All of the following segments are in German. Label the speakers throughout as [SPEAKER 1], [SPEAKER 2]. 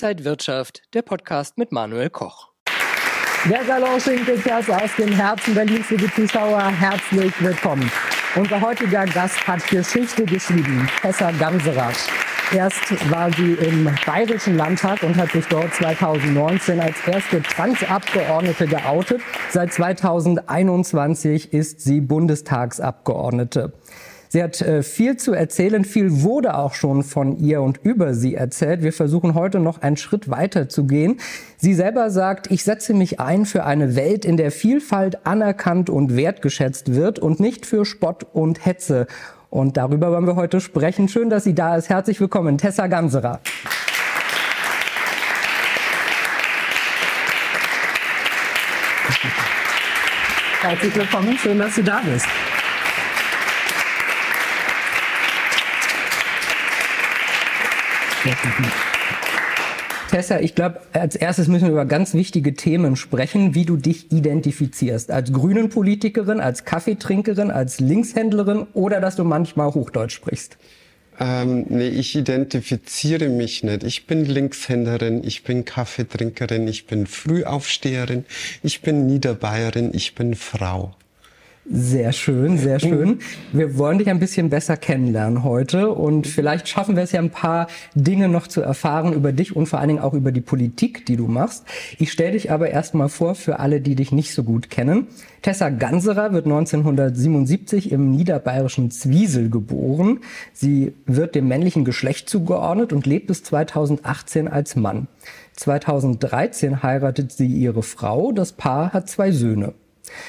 [SPEAKER 1] Inside Wirtschaft, der Podcast mit Manuel Koch.
[SPEAKER 2] Der Salon Schinkelkers aus dem Herzen Berlins, liebe Zuschauer, herzlich willkommen. Unser heutiger Gast hat Geschichte geschrieben, Tessa Ganserer. Erst war sie im Bayerischen Landtag und hat sich dort 2019 als erste Transabgeordnete geoutet. Seit 2021 ist sie Bundestagsabgeordnete. Sie hat äh, viel zu erzählen, viel wurde auch schon von ihr und über sie erzählt. Wir versuchen heute noch einen Schritt weiter zu gehen. Sie selber sagt, ich setze mich ein für eine Welt, in der Vielfalt anerkannt und wertgeschätzt wird und nicht für Spott und Hetze. Und darüber wollen wir heute sprechen. Schön, dass sie da ist. Herzlich willkommen, Tessa Ganserer. Herzlich willkommen, schön, dass du da bist. Tessa, ich glaube, als erstes müssen wir über ganz wichtige Themen sprechen, wie du dich identifizierst. Als grünen Politikerin, als Kaffeetrinkerin, als Linkshändlerin oder dass du manchmal Hochdeutsch sprichst.
[SPEAKER 3] Ähm, nee, ich identifiziere mich nicht. Ich bin Linkshänderin, ich bin Kaffeetrinkerin, ich bin Frühaufsteherin, ich bin Niederbayerin, ich bin Frau.
[SPEAKER 2] Sehr schön, sehr schön. Wir wollen dich ein bisschen besser kennenlernen heute und vielleicht schaffen wir es ja ein paar Dinge noch zu erfahren über dich und vor allen Dingen auch über die Politik, die du machst. Ich stelle dich aber erstmal vor für alle, die dich nicht so gut kennen. Tessa Ganserer wird 1977 im niederbayerischen Zwiesel geboren. Sie wird dem männlichen Geschlecht zugeordnet und lebt bis 2018 als Mann. 2013 heiratet sie ihre Frau. Das Paar hat zwei Söhne.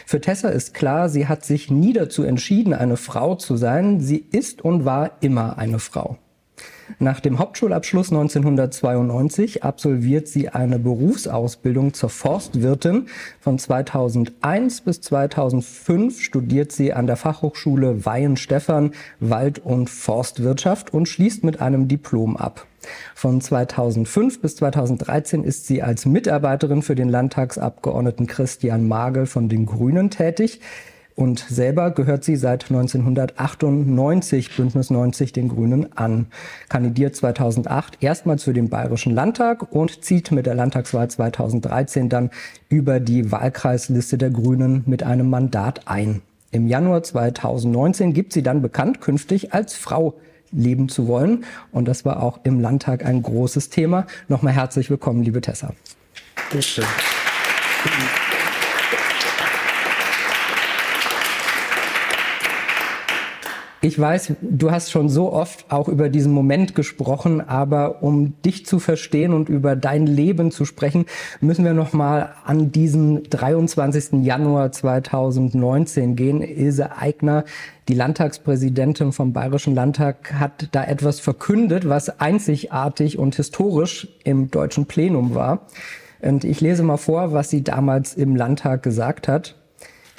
[SPEAKER 2] Für Tessa ist klar, sie hat sich nie dazu entschieden, eine Frau zu sein. Sie ist und war immer eine Frau. Nach dem Hauptschulabschluss 1992 absolviert sie eine Berufsausbildung zur Forstwirtin. Von 2001 bis 2005 studiert sie an der Fachhochschule Weihenstephan Wald- und Forstwirtschaft und schließt mit einem Diplom ab. Von 2005 bis 2013 ist sie als Mitarbeiterin für den Landtagsabgeordneten Christian Magel von den Grünen tätig. Und selber gehört sie seit 1998 Bündnis 90 den Grünen an, kandidiert 2008 erstmals für den Bayerischen Landtag und zieht mit der Landtagswahl 2013 dann über die Wahlkreisliste der Grünen mit einem Mandat ein. Im Januar 2019 gibt sie dann bekannt, künftig als Frau leben zu wollen. Und das war auch im Landtag ein großes Thema. Nochmal herzlich willkommen, liebe Tessa. Bitte. Ich weiß, du hast schon so oft auch über diesen Moment gesprochen, aber um dich zu verstehen und über dein Leben zu sprechen, müssen wir noch mal an diesen 23. Januar 2019 gehen. Ilse Aigner, die Landtagspräsidentin vom Bayerischen Landtag, hat da etwas verkündet, was einzigartig und historisch im deutschen Plenum war. Und ich lese mal vor, was sie damals im Landtag gesagt hat.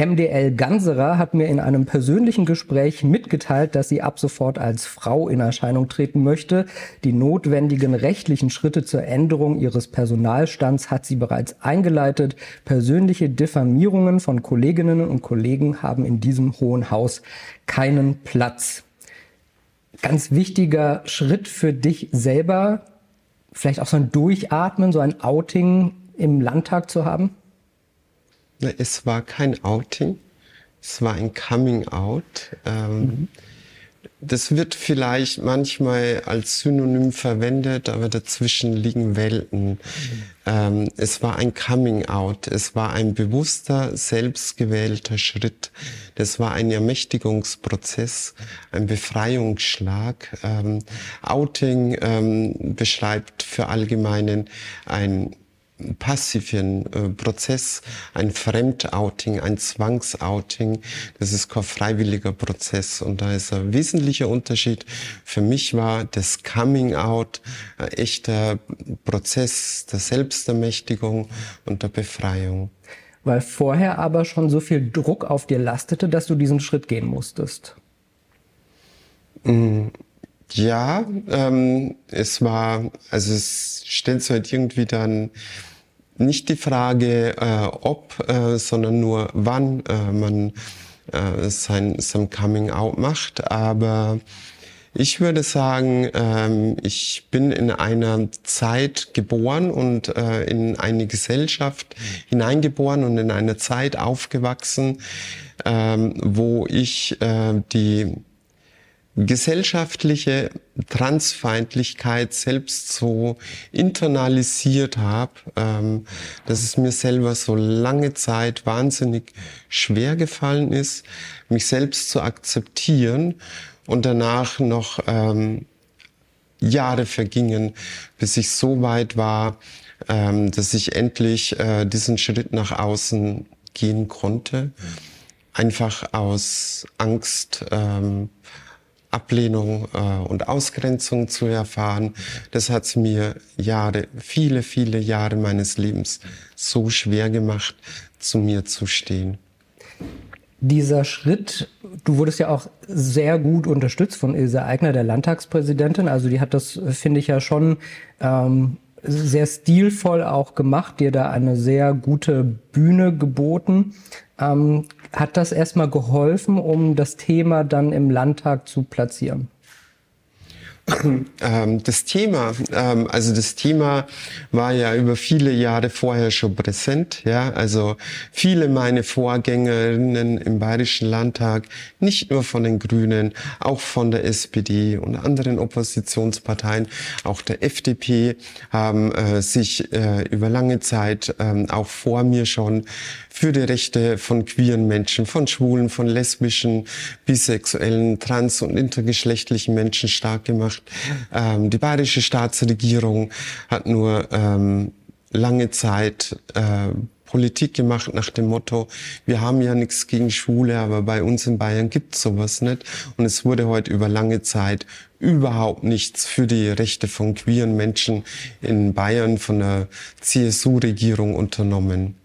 [SPEAKER 2] MDL Ganserer hat mir in einem persönlichen Gespräch mitgeteilt, dass sie ab sofort als Frau in Erscheinung treten möchte. Die notwendigen rechtlichen Schritte zur Änderung ihres Personalstands hat sie bereits eingeleitet. Persönliche Diffamierungen von Kolleginnen und Kollegen haben in diesem Hohen Haus keinen Platz. Ganz wichtiger Schritt für dich selber, vielleicht auch so ein Durchatmen, so ein Outing im Landtag zu haben?
[SPEAKER 3] Es war kein Outing, es war ein Coming Out. Ähm, mhm. Das wird vielleicht manchmal als Synonym verwendet, aber dazwischen liegen Welten. Mhm. Ähm, es war ein Coming Out, es war ein bewusster, selbstgewählter Schritt. Das war ein Ermächtigungsprozess, ein Befreiungsschlag. Ähm, Outing ähm, beschreibt für Allgemeinen ein passiven äh, Prozess, ein Fremdouting, ein Zwangsouting. Das ist kein freiwilliger Prozess und da ist ein wesentlicher Unterschied. Für mich war das Coming Out ein echter Prozess der Selbstermächtigung und der Befreiung.
[SPEAKER 2] Weil vorher aber schon so viel Druck auf dir lastete, dass du diesen Schritt gehen musstest.
[SPEAKER 3] Mm. Ja, ähm, es war, also es stellt sich halt irgendwie dann nicht die Frage, äh, ob, äh, sondern nur wann äh, man äh, sein, sein Coming Out macht. Aber Ich würde sagen, ähm, ich bin in einer Zeit geboren und äh, in eine Gesellschaft hineingeboren und in einer Zeit aufgewachsen, ähm, wo ich äh, die gesellschaftliche Transfeindlichkeit selbst so internalisiert habe, ähm, dass es mir selber so lange Zeit wahnsinnig schwer gefallen ist, mich selbst zu akzeptieren und danach noch ähm, Jahre vergingen, bis ich so weit war, ähm, dass ich endlich äh, diesen Schritt nach außen gehen konnte. Einfach aus Angst, ähm, Ablehnung äh, und Ausgrenzung zu erfahren. Das hat mir Jahre, viele, viele Jahre meines Lebens so schwer gemacht, zu mir zu stehen.
[SPEAKER 2] Dieser Schritt, du wurdest ja auch sehr gut unterstützt von Ilse Eigner, der Landtagspräsidentin. Also die hat das, finde ich ja schon ähm, sehr stilvoll auch gemacht, dir da eine sehr gute Bühne geboten. Ähm, hat das erstmal geholfen, um das Thema dann im Landtag zu platzieren?
[SPEAKER 3] Ähm, das Thema, ähm, also das Thema war ja über viele Jahre vorher schon präsent. Ja, also viele meine Vorgängerinnen im Bayerischen Landtag, nicht nur von den Grünen, auch von der SPD und anderen Oppositionsparteien, auch der FDP, haben äh, sich äh, über lange Zeit ähm, auch vor mir schon für die Rechte von queeren Menschen, von schwulen, von lesbischen, bisexuellen, trans- und intergeschlechtlichen Menschen stark gemacht. Ähm, die bayerische Staatsregierung hat nur ähm, lange Zeit äh, Politik gemacht nach dem Motto, wir haben ja nichts gegen Schwule, aber bei uns in Bayern gibt's sowas nicht. Und es wurde heute über lange Zeit überhaupt nichts für die Rechte von queeren Menschen in Bayern von der CSU-Regierung unternommen.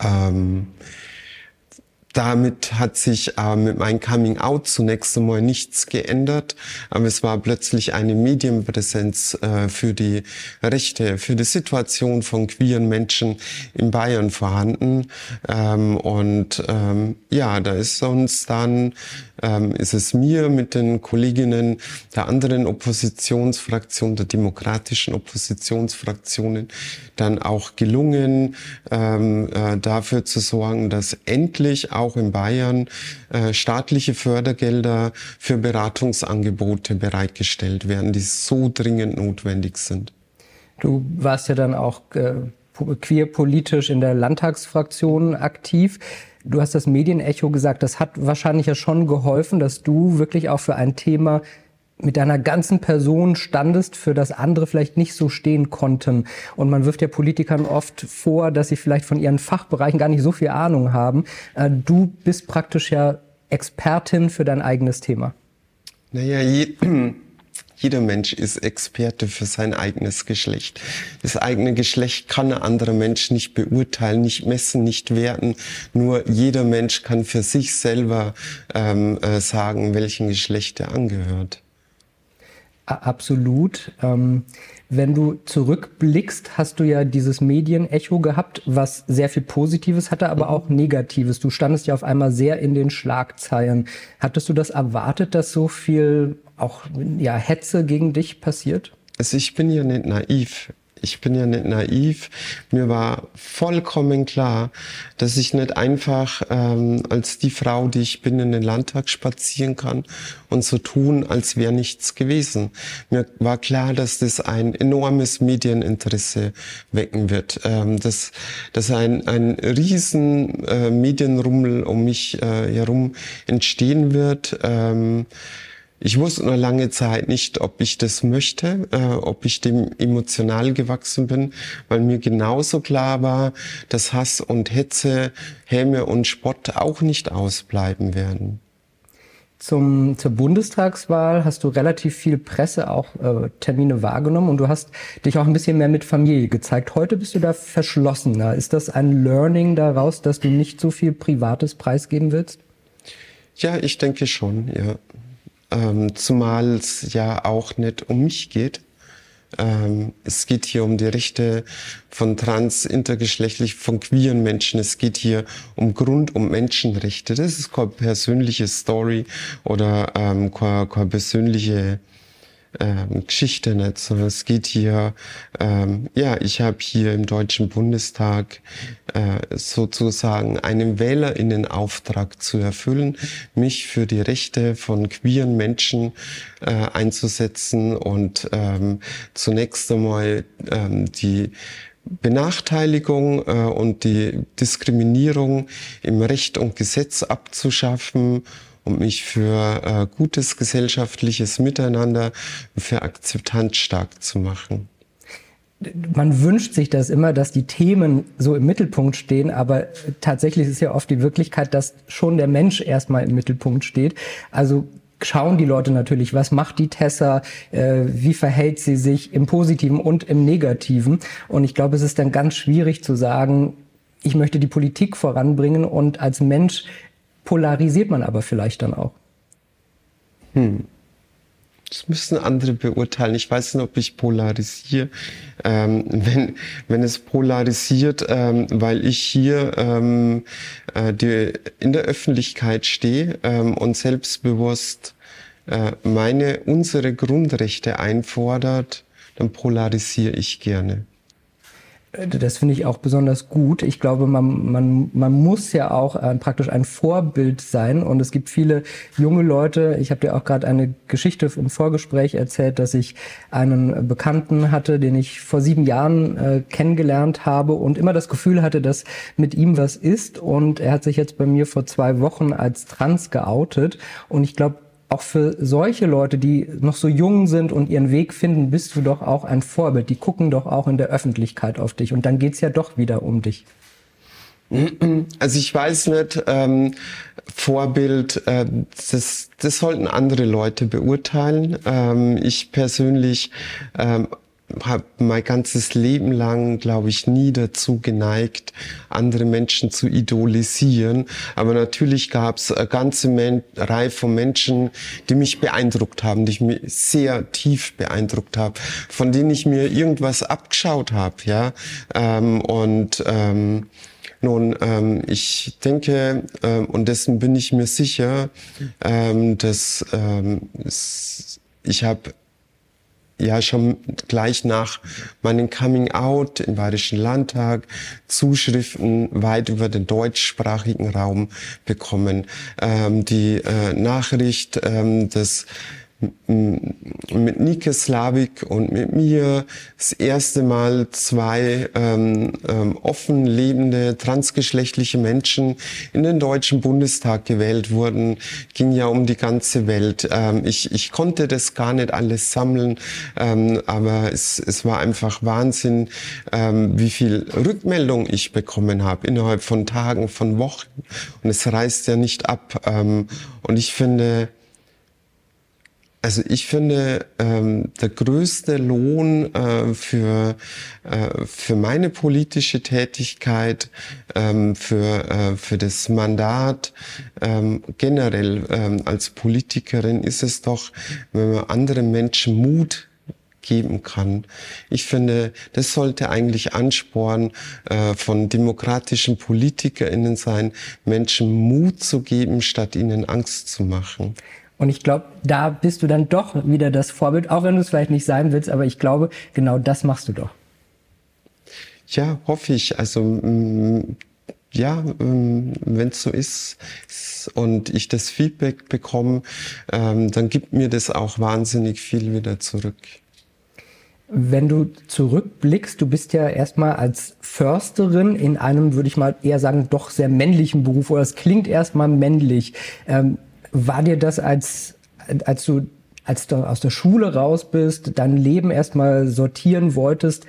[SPEAKER 3] Ähm, damit hat sich äh, mit meinem Coming Out zunächst einmal nichts geändert, aber es war plötzlich eine Medienpräsenz äh, für die Rechte, für die Situation von queeren Menschen in Bayern vorhanden. Ähm, und ähm, ja, da ist uns dann ähm, ist es mir mit den Kolleginnen der anderen Oppositionsfraktionen, der demokratischen Oppositionsfraktionen, dann auch gelungen, ähm, äh, dafür zu sorgen, dass endlich auch in Bayern äh, staatliche Fördergelder für Beratungsangebote bereitgestellt werden, die so dringend notwendig sind.
[SPEAKER 2] Du warst ja dann auch äh, queerpolitisch in der Landtagsfraktion aktiv. Du hast das Medienecho gesagt, das hat wahrscheinlich ja schon geholfen, dass du wirklich auch für ein Thema mit deiner ganzen Person standest, für das andere vielleicht nicht so stehen konnten. Und man wirft ja Politikern oft vor, dass sie vielleicht von ihren Fachbereichen gar nicht so viel Ahnung haben. Äh, du bist praktisch ja Expertin für dein eigenes Thema.
[SPEAKER 3] Naja, jeder Mensch ist Experte für sein eigenes Geschlecht. Das eigene Geschlecht kann ein anderer Mensch nicht beurteilen, nicht messen, nicht werten. Nur jeder Mensch kann für sich selber ähm, äh, sagen, welchem Geschlecht er angehört.
[SPEAKER 2] Absolut. Ähm, wenn du zurückblickst, hast du ja dieses Medienecho gehabt, was sehr viel Positives hatte, aber auch Negatives. Du standest ja auf einmal sehr in den Schlagzeilen. Hattest du das erwartet, dass so viel auch ja, Hetze gegen dich passiert?
[SPEAKER 3] Also ich bin ja nicht naiv ich bin ja nicht naiv. Mir war vollkommen klar, dass ich nicht einfach ähm, als die Frau, die ich bin, in den Landtag spazieren kann und so tun, als wäre nichts gewesen. Mir war klar, dass das ein enormes Medieninteresse wecken wird, ähm, dass, dass ein, ein riesen äh, Medienrummel um mich äh, herum entstehen wird. Ähm, ich wusste nur lange Zeit nicht, ob ich das möchte, äh, ob ich dem emotional gewachsen bin, weil mir genauso klar war, dass Hass und Hetze, Häme und Spott auch nicht ausbleiben werden.
[SPEAKER 2] Zum, zur Bundestagswahl hast du relativ viel Presse, auch äh, Termine wahrgenommen und du hast dich auch ein bisschen mehr mit Familie gezeigt. Heute bist du da verschlossener. Ist das ein Learning daraus, dass du nicht so viel Privates preisgeben willst?
[SPEAKER 3] Ja, ich denke schon, ja. Ähm, zumal es ja auch nicht um mich geht, Ähm, es geht hier um die Rechte von trans, intergeschlechtlich, von queeren Menschen. Es geht hier um Grund- und Menschenrechte. Das ist keine persönliche Story oder ähm, keine, keine persönliche ähm, Geschichte nicht, sondern es geht hier, ähm, ja, ich habe hier im Deutschen Bundestag äh, sozusagen einen Wählerinnenauftrag zu erfüllen, mich für die Rechte von queeren Menschen äh, einzusetzen und ähm, zunächst einmal ähm, die Benachteiligung äh, und die Diskriminierung im Recht und Gesetz abzuschaffen und mich für äh, gutes gesellschaftliches Miteinander, für Akzeptanz stark zu machen.
[SPEAKER 2] Man wünscht sich das immer, dass die Themen so im Mittelpunkt stehen, aber tatsächlich ist ja oft die Wirklichkeit, dass schon der Mensch erstmal im Mittelpunkt steht. Also schauen die Leute natürlich, was macht die Tessa, äh, wie verhält sie sich im Positiven und im Negativen. Und ich glaube, es ist dann ganz schwierig zu sagen, ich möchte die Politik voranbringen und als Mensch polarisiert man aber vielleicht dann auch.
[SPEAKER 3] Hm. Das müssen andere beurteilen. Ich weiß nicht, ob ich polarisiere. Ähm, wenn, wenn es polarisiert, ähm, weil ich hier ähm, äh, die, in der Öffentlichkeit stehe ähm, und selbstbewusst äh, meine, unsere Grundrechte einfordert, dann polarisiere ich gerne.
[SPEAKER 2] Das finde ich auch besonders gut. Ich glaube, man, man, man muss ja auch äh, praktisch ein Vorbild sein. Und es gibt viele junge Leute. Ich habe dir auch gerade eine Geschichte im Vorgespräch erzählt, dass ich einen Bekannten hatte, den ich vor sieben Jahren äh, kennengelernt habe und immer das Gefühl hatte, dass mit ihm was ist. Und er hat sich jetzt bei mir vor zwei Wochen als trans geoutet. Und ich glaube, auch für solche Leute, die noch so jung sind und ihren Weg finden, bist du doch auch ein Vorbild. Die gucken doch auch in der Öffentlichkeit auf dich. Und dann geht's ja doch wieder um dich.
[SPEAKER 3] Also ich weiß nicht, ähm, Vorbild, äh, das, das sollten andere Leute beurteilen. Ähm, ich persönlich ähm, habe mein ganzes Leben lang, glaube ich, nie dazu geneigt, andere Menschen zu idolisieren. Aber natürlich gab es eine ganze Men Reihe von Menschen, die mich beeindruckt haben, die mich sehr tief beeindruckt haben, von denen ich mir irgendwas abgeschaut habe. Ja? Ähm, und ähm, nun, ähm, ich denke, ähm, und dessen bin ich mir sicher, ähm, dass ähm, ich habe ja schon gleich nach meinem Coming Out im Bayerischen Landtag Zuschriften weit über den deutschsprachigen Raum bekommen. Ähm, die äh, Nachricht, ähm, dass mit Nike Slavik und mit mir das erste Mal zwei ähm, ähm, offen lebende transgeschlechtliche Menschen in den Deutschen Bundestag gewählt wurden, ging ja um die ganze Welt. Ähm, ich, ich konnte das gar nicht alles sammeln, ähm, aber es, es war einfach Wahnsinn, ähm, wie viel Rückmeldung ich bekommen habe innerhalb von Tagen, von Wochen. Und es reißt ja nicht ab. Ähm, und ich finde, also ich finde, ähm, der größte Lohn äh, für, äh, für meine politische Tätigkeit, ähm, für, äh, für das Mandat ähm, generell ähm, als Politikerin ist es doch, wenn man anderen Menschen Mut geben kann. Ich finde, das sollte eigentlich Ansporn äh, von demokratischen PolitikerInnen sein, Menschen Mut zu geben, statt ihnen Angst zu machen.
[SPEAKER 2] Und ich glaube, da bist du dann doch wieder das Vorbild, auch wenn du es vielleicht nicht sein willst, aber ich glaube, genau das machst du doch.
[SPEAKER 3] Ja, hoffe ich. Also mm, ja, mm, wenn es so ist und ich das Feedback bekomme, ähm, dann gibt mir das auch wahnsinnig viel wieder zurück.
[SPEAKER 2] Wenn du zurückblickst, du bist ja erstmal als Försterin in einem, würde ich mal eher sagen, doch sehr männlichen Beruf, oder es klingt erstmal männlich. Ähm, war dir das als, als du, als du aus der Schule raus bist, dein Leben erstmal sortieren wolltest,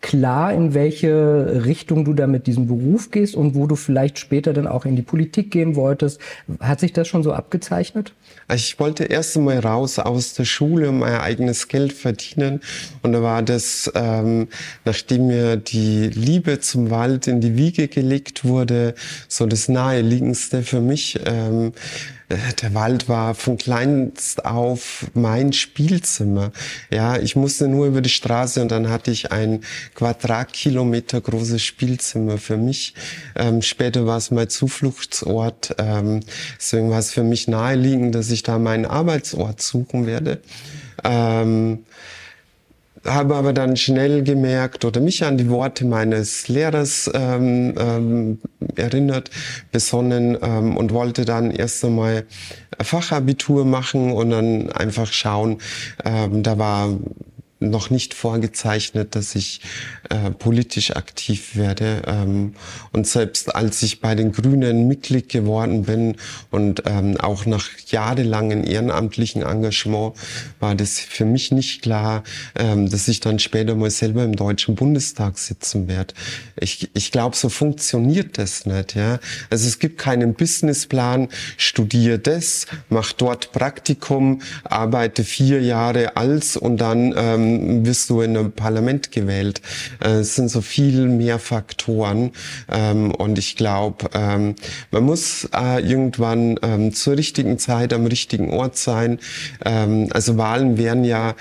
[SPEAKER 2] klar, in welche Richtung du da mit diesem Beruf gehst und wo du vielleicht später dann auch in die Politik gehen wolltest. Hat sich das schon so abgezeichnet?
[SPEAKER 3] Ich wollte erst einmal raus aus der Schule mein eigenes Geld verdienen. Und da war das, ähm, nachdem mir die Liebe zum Wald in die Wiege gelegt wurde, so das naheliegendste für mich. Ähm, äh, der Wald war von kleinst auf mein Spielzimmer. Ja, ich musste nur über die Straße und dann hatte ich ein Quadratkilometer großes Spielzimmer für mich. Ähm, später war es mein Zufluchtsort. Ähm, deswegen war es für mich naheliegend, dass ich da meinen Arbeitsort suchen werde. Ähm, habe aber dann schnell gemerkt oder mich an die Worte meines Lehrers ähm, ähm, erinnert, besonnen ähm, und wollte dann erst einmal Fachabitur machen und dann einfach schauen. Ähm, da war noch nicht vorgezeichnet, dass ich äh, politisch aktiv werde. Ähm, und selbst als ich bei den Grünen Mitglied geworden bin und ähm, auch nach jahrelangen ehrenamtlichen Engagement war das für mich nicht klar, ähm, dass ich dann später mal selber im Deutschen Bundestag sitzen werde. Ich, ich glaube, so funktioniert das nicht. Ja? Also es gibt keinen Businessplan, studiere das, mach dort Praktikum, arbeite vier Jahre als und dann ähm, wirst du in ein Parlament gewählt. Äh, es sind so viel mehr Faktoren ähm, und ich glaube, ähm, man muss äh, irgendwann ähm, zur richtigen Zeit am richtigen Ort sein. also Wahlen werden ja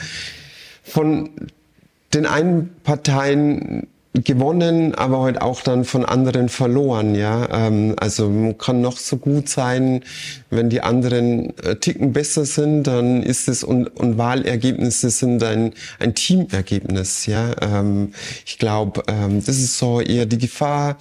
[SPEAKER 3] von den einen Parteien gewonnen, aber halt auch dann von anderen verloren, ja. Ähm, also man kann noch so gut sein, wenn die anderen äh, Ticken besser sind, dann ist es und, und Wahlergebnisse sind ein, ein Teamergebnis, ja. Ähm, ich glaube, ähm, das ist so eher die Gefahr,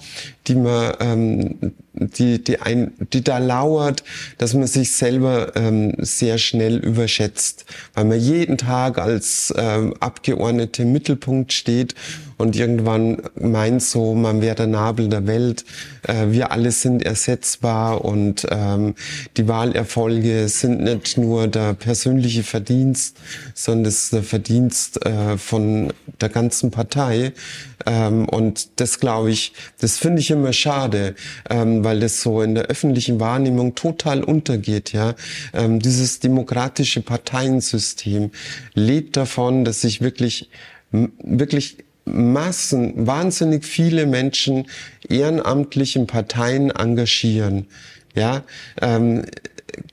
[SPEAKER 3] die man, ähm, die, die, ein, die da lauert, dass man sich selber ähm, sehr schnell überschätzt, weil man jeden Tag als ähm, Abgeordnete im Mittelpunkt steht und irgendwann meint so, man wäre der Nabel der Welt, äh, wir alle sind ersetzbar und ähm, die Wahlerfolge sind nicht nur der persönliche Verdienst, sondern es ist der Verdienst äh, von der ganzen Partei. Ähm, und das glaube ich, das finde ich immer schade, ähm, weil das so in der öffentlichen Wahrnehmung total untergeht. Ja, ähm, dieses demokratische Parteiensystem lebt davon, dass sich wirklich wirklich Massen, wahnsinnig viele Menschen ehrenamtlich in Parteien engagieren. Ja, ähm,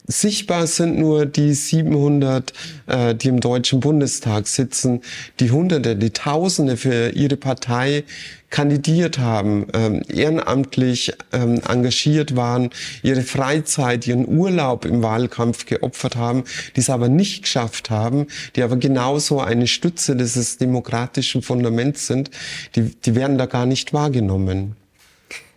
[SPEAKER 3] sichtbar sind nur die 700, äh, die im Deutschen Bundestag sitzen, die Hunderte, die Tausende für ihre Partei kandidiert haben, ähm, ehrenamtlich ähm, engagiert waren, ihre Freizeit, ihren Urlaub im Wahlkampf geopfert haben, die es aber nicht geschafft haben, die aber genauso eine Stütze dieses demokratischen Fundaments sind, die, die werden da gar nicht wahrgenommen.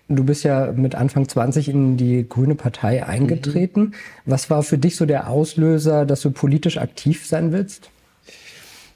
[SPEAKER 2] Du bist ja mit Anfang 20 in die Grüne Partei eingetreten. Mhm. Was war für dich so der Auslöser, dass du politisch aktiv sein willst?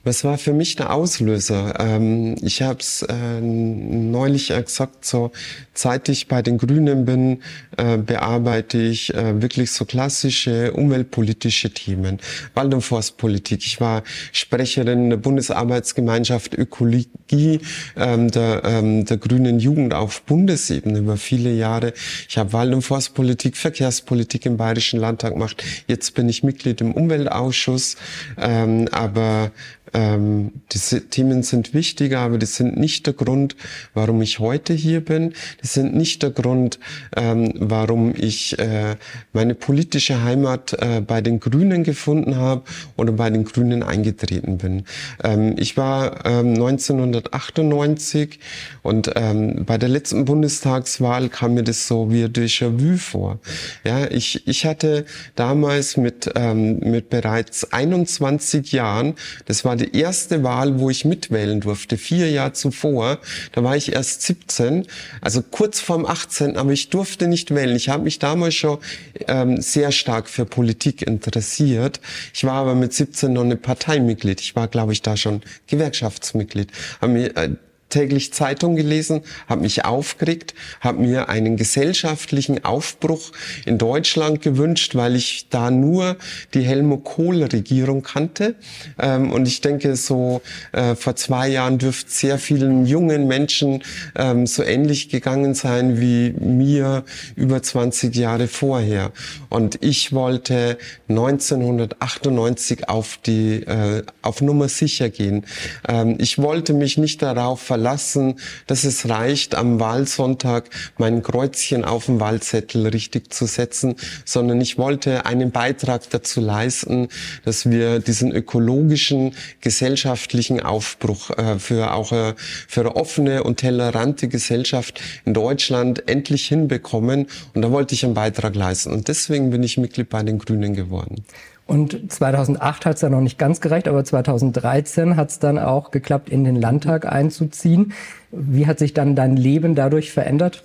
[SPEAKER 3] Was war für mich der Auslöser? Ähm, ich habe es äh, neulich gesagt, so seit ich bei den Grünen bin, äh, bearbeite ich äh, wirklich so klassische umweltpolitische Themen, Wald- und Forstpolitik. Ich war Sprecherin der Bundesarbeitsgemeinschaft Ökologie ähm, der, ähm, der Grünen Jugend auf Bundesebene über viele Jahre. Ich habe Wald- und Forstpolitik, Verkehrspolitik im Bayerischen Landtag gemacht. Jetzt bin ich Mitglied im Umweltausschuss, ähm, aber ähm, diese Themen sind wichtiger, aber die sind nicht der Grund, warum ich heute hier bin. Die sind nicht der Grund, ähm, warum ich äh, meine politische Heimat äh, bei den Grünen gefunden habe oder bei den Grünen eingetreten bin. Ähm, ich war ähm, 1998 und ähm, bei der letzten Bundestagswahl kam mir das so wie Déjà-vu vor. Ja, ich, ich hatte damals mit, ähm, mit bereits 21 Jahren, das war die die erste Wahl, wo ich mitwählen durfte, vier Jahre zuvor. Da war ich erst 17, also kurz vorm 18, aber ich durfte nicht wählen. Ich habe mich damals schon ähm, sehr stark für Politik interessiert. Ich war aber mit 17 noch eine Parteimitglied. Ich war, glaube ich, da schon Gewerkschaftsmitglied. Hab mir, äh, täglich Zeitung gelesen, habe mich aufgeregt, habe mir einen gesellschaftlichen Aufbruch in Deutschland gewünscht, weil ich da nur die Helmut Kohl-Regierung kannte. Ähm, und ich denke, so äh, vor zwei Jahren dürfte sehr vielen jungen Menschen ähm, so ähnlich gegangen sein wie mir über 20 Jahre vorher. Und ich wollte 1998 auf die äh, auf Nummer sicher gehen. Ähm, ich wollte mich nicht darauf verlassen, überlassen, dass es reicht, am Wahlsonntag mein Kreuzchen auf dem Wahlzettel richtig zu setzen, sondern ich wollte einen Beitrag dazu leisten, dass wir diesen ökologischen, gesellschaftlichen Aufbruch äh, für auch äh, für eine offene und tolerante Gesellschaft in Deutschland endlich hinbekommen. Und da wollte ich einen Beitrag leisten. Und deswegen bin ich Mitglied bei den Grünen geworden.
[SPEAKER 2] Und 2008 hat es dann noch nicht ganz gereicht, aber 2013 hat es dann auch geklappt, in den Landtag einzuziehen. Wie hat sich dann dein Leben dadurch verändert?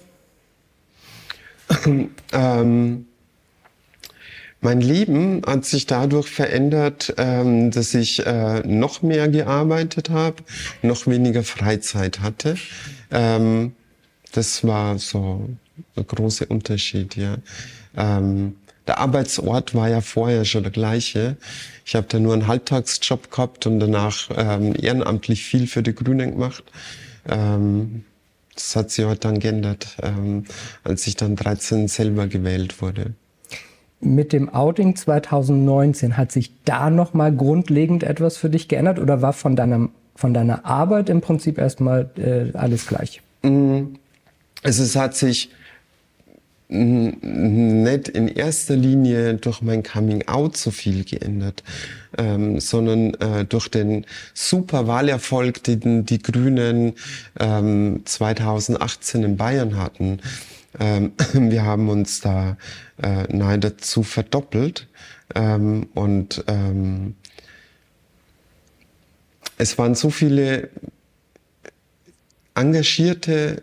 [SPEAKER 3] ähm, mein Leben hat sich dadurch verändert, ähm, dass ich äh, noch mehr gearbeitet habe, noch weniger Freizeit hatte. Ähm, das war so ein großer Unterschied, ja. Ähm, der Arbeitsort war ja vorher schon der gleiche. Ich habe da nur einen Halbtagsjob gehabt und danach ähm, ehrenamtlich viel für die Grünen gemacht. Ähm, das hat sich heute dann geändert, ähm, als ich dann 13 selber gewählt wurde.
[SPEAKER 2] Mit dem Outing 2019 hat sich da noch mal grundlegend etwas für dich geändert oder war von deiner von deiner Arbeit im Prinzip erstmal äh, alles gleich?
[SPEAKER 3] Also es hat sich nicht in erster Linie durch mein Coming Out so viel geändert, ähm, sondern äh, durch den super Wahlerfolg, den die Grünen ähm, 2018 in Bayern hatten. Ähm, wir haben uns da äh, nahezu verdoppelt ähm, und ähm, es waren so viele engagierte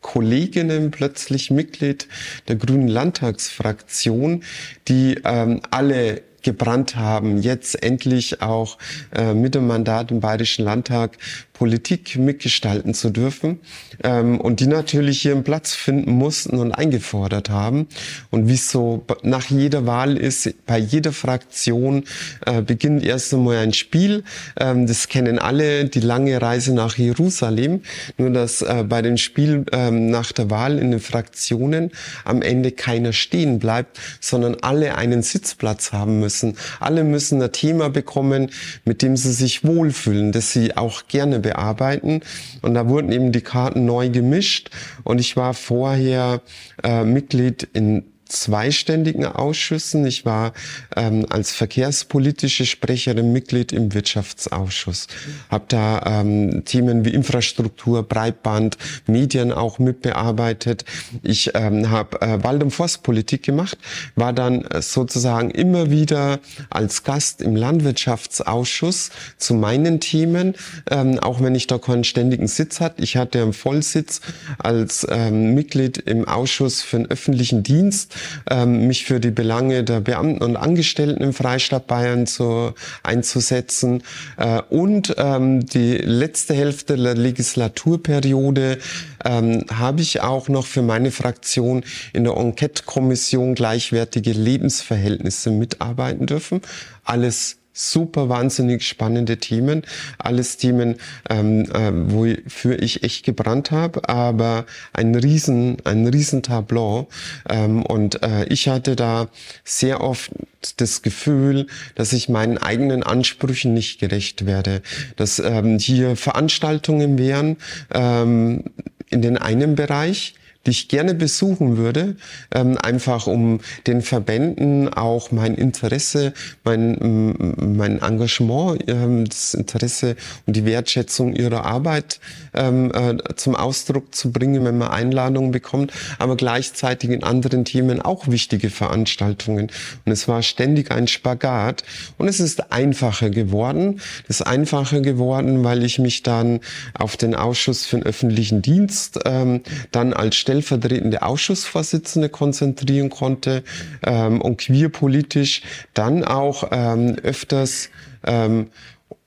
[SPEAKER 3] Kolleginnen plötzlich Mitglied der Grünen Landtagsfraktion, die ähm, alle gebrannt haben, jetzt endlich auch äh, mit dem Mandat im Bayerischen Landtag Politik mitgestalten zu dürfen ähm, und die natürlich ihren Platz finden mussten und eingefordert haben. Und wie es so nach jeder Wahl ist, bei jeder Fraktion äh, beginnt erst einmal ein Spiel. Ähm, das kennen alle, die lange Reise nach Jerusalem. Nur dass äh, bei dem Spiel ähm, nach der Wahl in den Fraktionen am Ende keiner stehen bleibt, sondern alle einen Sitzplatz haben müssen. Alle müssen ein Thema bekommen, mit dem sie sich wohlfühlen, das sie auch gerne bearbeiten. Und da wurden eben die Karten neu gemischt. Und ich war vorher äh, Mitglied in zweiständigen Ausschüssen. Ich war ähm, als verkehrspolitische Sprecherin Mitglied im Wirtschaftsausschuss. Habe da ähm, Themen wie Infrastruktur, Breitband, Medien auch mitbearbeitet. Ich ähm, habe äh, Wald- und Forstpolitik gemacht, war dann sozusagen immer wieder als Gast im Landwirtschaftsausschuss zu meinen Themen, ähm, auch wenn ich da keinen ständigen Sitz hatte. Ich hatte einen Vollsitz als ähm, Mitglied im Ausschuss für den öffentlichen Dienst ähm, mich für die Belange der Beamten und Angestellten im Freistaat Bayern zu, einzusetzen. Äh, und ähm, die letzte Hälfte der Legislaturperiode ähm, habe ich auch noch für meine Fraktion in der Enquete-Kommission gleichwertige Lebensverhältnisse mitarbeiten dürfen. Alles super wahnsinnig spannende Themen. Alles Themen, ähm, äh, wofür ich echt gebrannt habe, aber ein riesen, ein riesen Tableau. Ähm, und äh, ich hatte da sehr oft das Gefühl, dass ich meinen eigenen Ansprüchen nicht gerecht werde. Dass ähm, hier Veranstaltungen wären ähm, in den einen Bereich, ich gerne besuchen würde, ähm, einfach um den Verbänden auch mein Interesse, mein, mein Engagement, ähm, das Interesse und die Wertschätzung ihrer Arbeit ähm, äh, zum Ausdruck zu bringen, wenn man Einladungen bekommt, aber gleichzeitig in anderen Themen auch wichtige Veranstaltungen. Und es war ständig ein Spagat und es ist einfacher geworden. Es ist einfacher geworden, weil ich mich dann auf den Ausschuss für den öffentlichen Dienst ähm, dann als stellvertretende Ausschussvorsitzende konzentrieren konnte ähm, und queerpolitisch dann auch ähm, öfters ähm,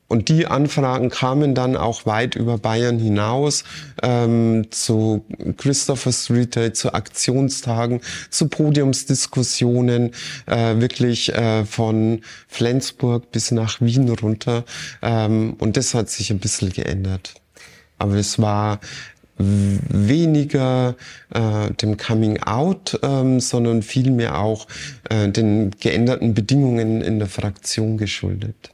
[SPEAKER 3] und die Anfragen kamen dann auch weit über Bayern hinaus ähm, zu Christopher Street Day, zu Aktionstagen, zu Podiumsdiskussionen, äh, wirklich äh, von Flensburg bis nach Wien runter. Ähm, und das hat sich ein bisschen geändert. Aber es war weniger äh, dem Coming Out, ähm, sondern vielmehr auch äh, den geänderten Bedingungen in der Fraktion geschuldet.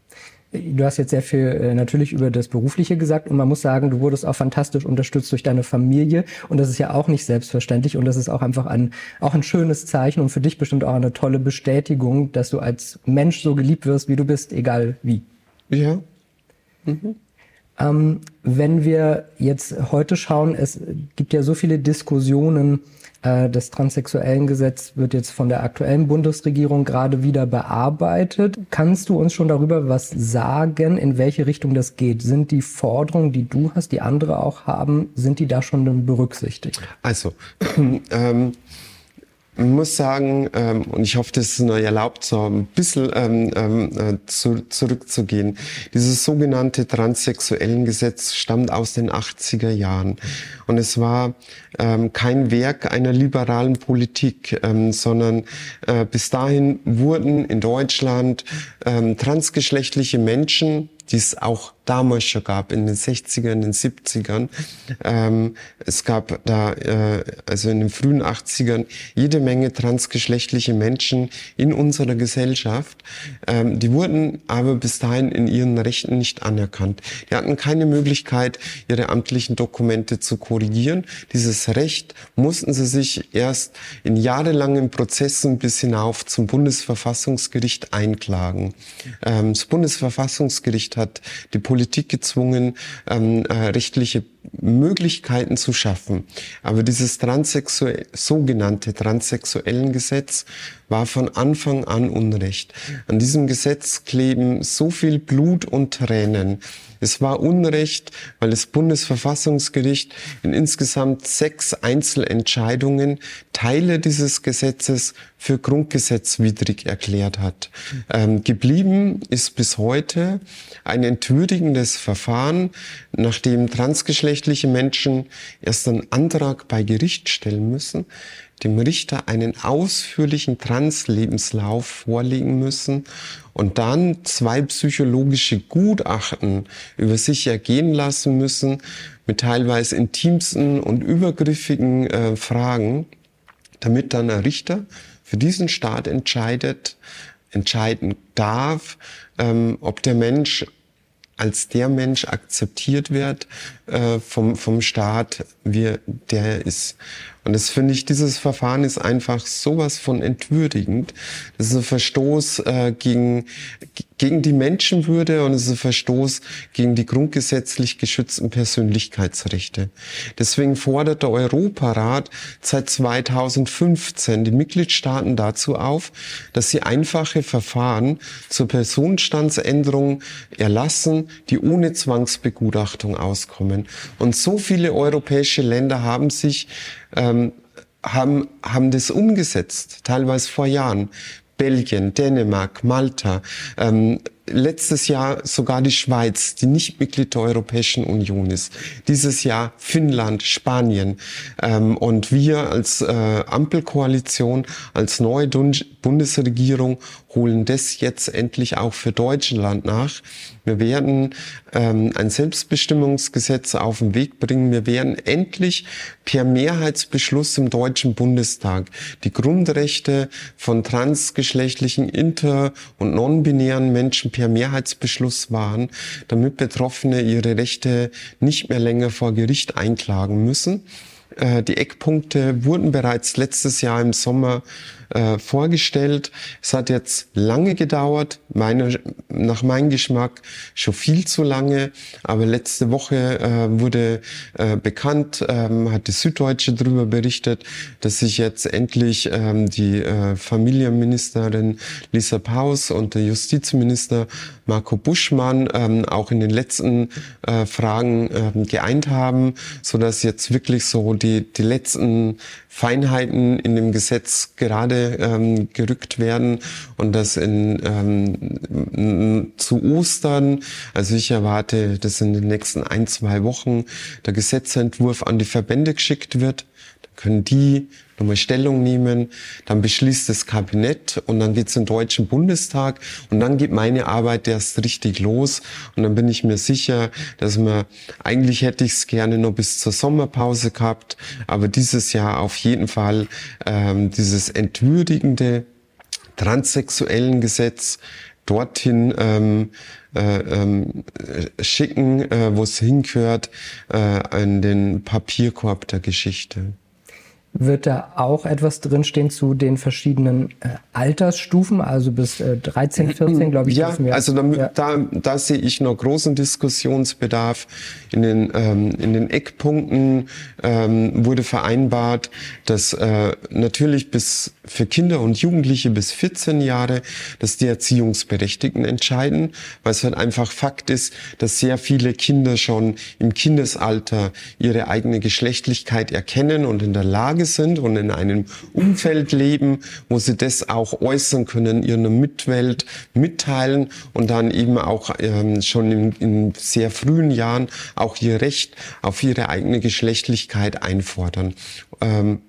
[SPEAKER 2] Du hast jetzt sehr viel äh, natürlich über das Berufliche gesagt und man muss sagen, du wurdest auch fantastisch unterstützt durch deine Familie und das ist ja auch nicht selbstverständlich und das ist auch einfach ein, auch ein schönes Zeichen und für dich bestimmt auch eine tolle Bestätigung, dass du als Mensch so geliebt wirst, wie du bist, egal wie.
[SPEAKER 3] Ja.
[SPEAKER 2] Mhm. Ähm, wenn wir jetzt heute schauen, es gibt ja so viele Diskussionen äh, das transsexuellen Gesetz wird jetzt von der aktuellen Bundesregierung gerade wieder bearbeitet. Kannst du uns schon darüber was sagen, in welche Richtung das geht? Sind die Forderungen, die du hast, die andere auch haben, sind die da schon berücksichtigt?
[SPEAKER 3] Also, ähm, muss sagen, ähm, und ich hoffe, das ist noch erlaubt, so ein bisschen ähm, ähm, äh, zu, zurückzugehen. Dieses sogenannte transsexuellen Gesetz stammt aus den 80er Jahren. Und es war ähm, kein Werk einer liberalen Politik, ähm, sondern äh, bis dahin wurden in Deutschland ähm, transgeschlechtliche Menschen, die es auch damals schon gab, in den 60ern, in den 70ern. Ähm, es gab da, äh, also in den frühen 80ern, jede Menge transgeschlechtliche Menschen in unserer Gesellschaft. Ähm, die wurden aber bis dahin in ihren Rechten nicht anerkannt. Die hatten keine Möglichkeit, ihre amtlichen Dokumente zu korrigieren. Dieses Recht mussten sie sich erst in jahrelangen Prozessen bis hinauf zum Bundesverfassungsgericht einklagen. Ähm, das Bundesverfassungsgericht hat die Politik gezwungen, ähm, äh, rechtliche Möglichkeiten zu schaffen. Aber dieses transsexuell, sogenannte transsexuellen Gesetz war von Anfang an Unrecht. An diesem Gesetz kleben so viel Blut und Tränen. Es war Unrecht, weil das Bundesverfassungsgericht in insgesamt sechs Einzelentscheidungen Teile dieses Gesetzes für grundgesetzwidrig erklärt hat. Ähm, geblieben ist bis heute ein entwürdigendes Verfahren, nachdem transgeschlechtliche Menschen erst einen Antrag bei Gericht stellen müssen, dem Richter einen ausführlichen Translebenslauf vorlegen müssen und dann zwei psychologische Gutachten über sich ergehen lassen müssen mit teilweise intimsten und übergriffigen äh, Fragen, damit dann ein Richter für diesen Staat entscheidet, entscheiden darf, ähm, ob der Mensch als der Mensch akzeptiert wird äh, vom, vom Staat, wie der ist. Und das finde ich, dieses Verfahren ist einfach sowas von entwürdigend. Das ist ein Verstoß äh, gegen, gegen die Menschenwürde und es ist ein Verstoß gegen die grundgesetzlich geschützten Persönlichkeitsrechte. Deswegen fordert der Europarat seit 2015 die Mitgliedstaaten dazu auf, dass sie einfache Verfahren zur Personenstandsänderung erlassen, die ohne Zwangsbegutachtung auskommen. Und so viele europäische Länder haben sich ähm, haben, haben das umgesetzt, teilweise vor Jahren. Belgien, Dänemark, Malta, ähm, letztes Jahr sogar die Schweiz, die nicht Mitglied der Europäischen Union ist. Dieses Jahr Finnland, Spanien. Ähm, und wir als äh, Ampelkoalition, als neue Bundesregierung holen das jetzt endlich auch für Deutschland nach. Wir werden ähm, ein Selbstbestimmungsgesetz auf den Weg bringen. Wir werden endlich per Mehrheitsbeschluss im Deutschen Bundestag die Grundrechte von transgeschlechtlichen, inter- und non-binären Menschen per Mehrheitsbeschluss wahren, damit Betroffene ihre Rechte nicht mehr länger vor Gericht einklagen müssen. Äh, die Eckpunkte wurden bereits letztes Jahr im Sommer äh, vorgestellt. Es hat jetzt lange gedauert, meine, nach meinem Geschmack schon viel zu lange, aber letzte Woche äh, wurde äh, bekannt, ähm, hat die Süddeutsche darüber berichtet, dass sich jetzt endlich ähm, die äh, Familienministerin Lisa Paus und der Justizminister Marco Buschmann ähm, auch in den letzten äh, Fragen ähm, geeint haben, so dass jetzt wirklich so die, die letzten Feinheiten in dem Gesetz gerade ähm, gerückt werden und das in, ähm, zu Ostern, also ich erwarte, dass in den nächsten ein, zwei Wochen der Gesetzentwurf an die Verbände geschickt wird. Können die nochmal Stellung nehmen, dann beschließt das Kabinett und dann geht's in den Deutschen Bundestag. Und dann geht meine Arbeit erst richtig los. Und dann bin ich mir sicher, dass man, eigentlich hätte ich es gerne noch bis zur Sommerpause gehabt, aber dieses Jahr auf jeden Fall ähm, dieses entwürdigende transsexuellen Gesetz dorthin ähm, äh, ähm, schicken, äh, wo es hingehört, äh, in den Papierkorb der Geschichte
[SPEAKER 2] wird da auch etwas drinstehen zu den verschiedenen äh, Altersstufen, also bis äh, 13, 14, glaube ich.
[SPEAKER 3] Ja, wir, also da, ja. Da, da sehe ich noch großen Diskussionsbedarf. In den, ähm, in den Eckpunkten ähm, wurde vereinbart, dass äh, natürlich bis für Kinder und Jugendliche bis 14 Jahre, dass die Erziehungsberechtigten entscheiden, weil es halt einfach Fakt ist, dass sehr viele Kinder schon im Kindesalter ihre eigene Geschlechtlichkeit erkennen und in der Lage sind und in einem Umfeld leben, wo sie das auch äußern können, ihrer Mitwelt mitteilen und dann eben auch ähm, schon in, in sehr frühen Jahren auch ihr Recht auf ihre eigene Geschlechtlichkeit einfordern. Ähm,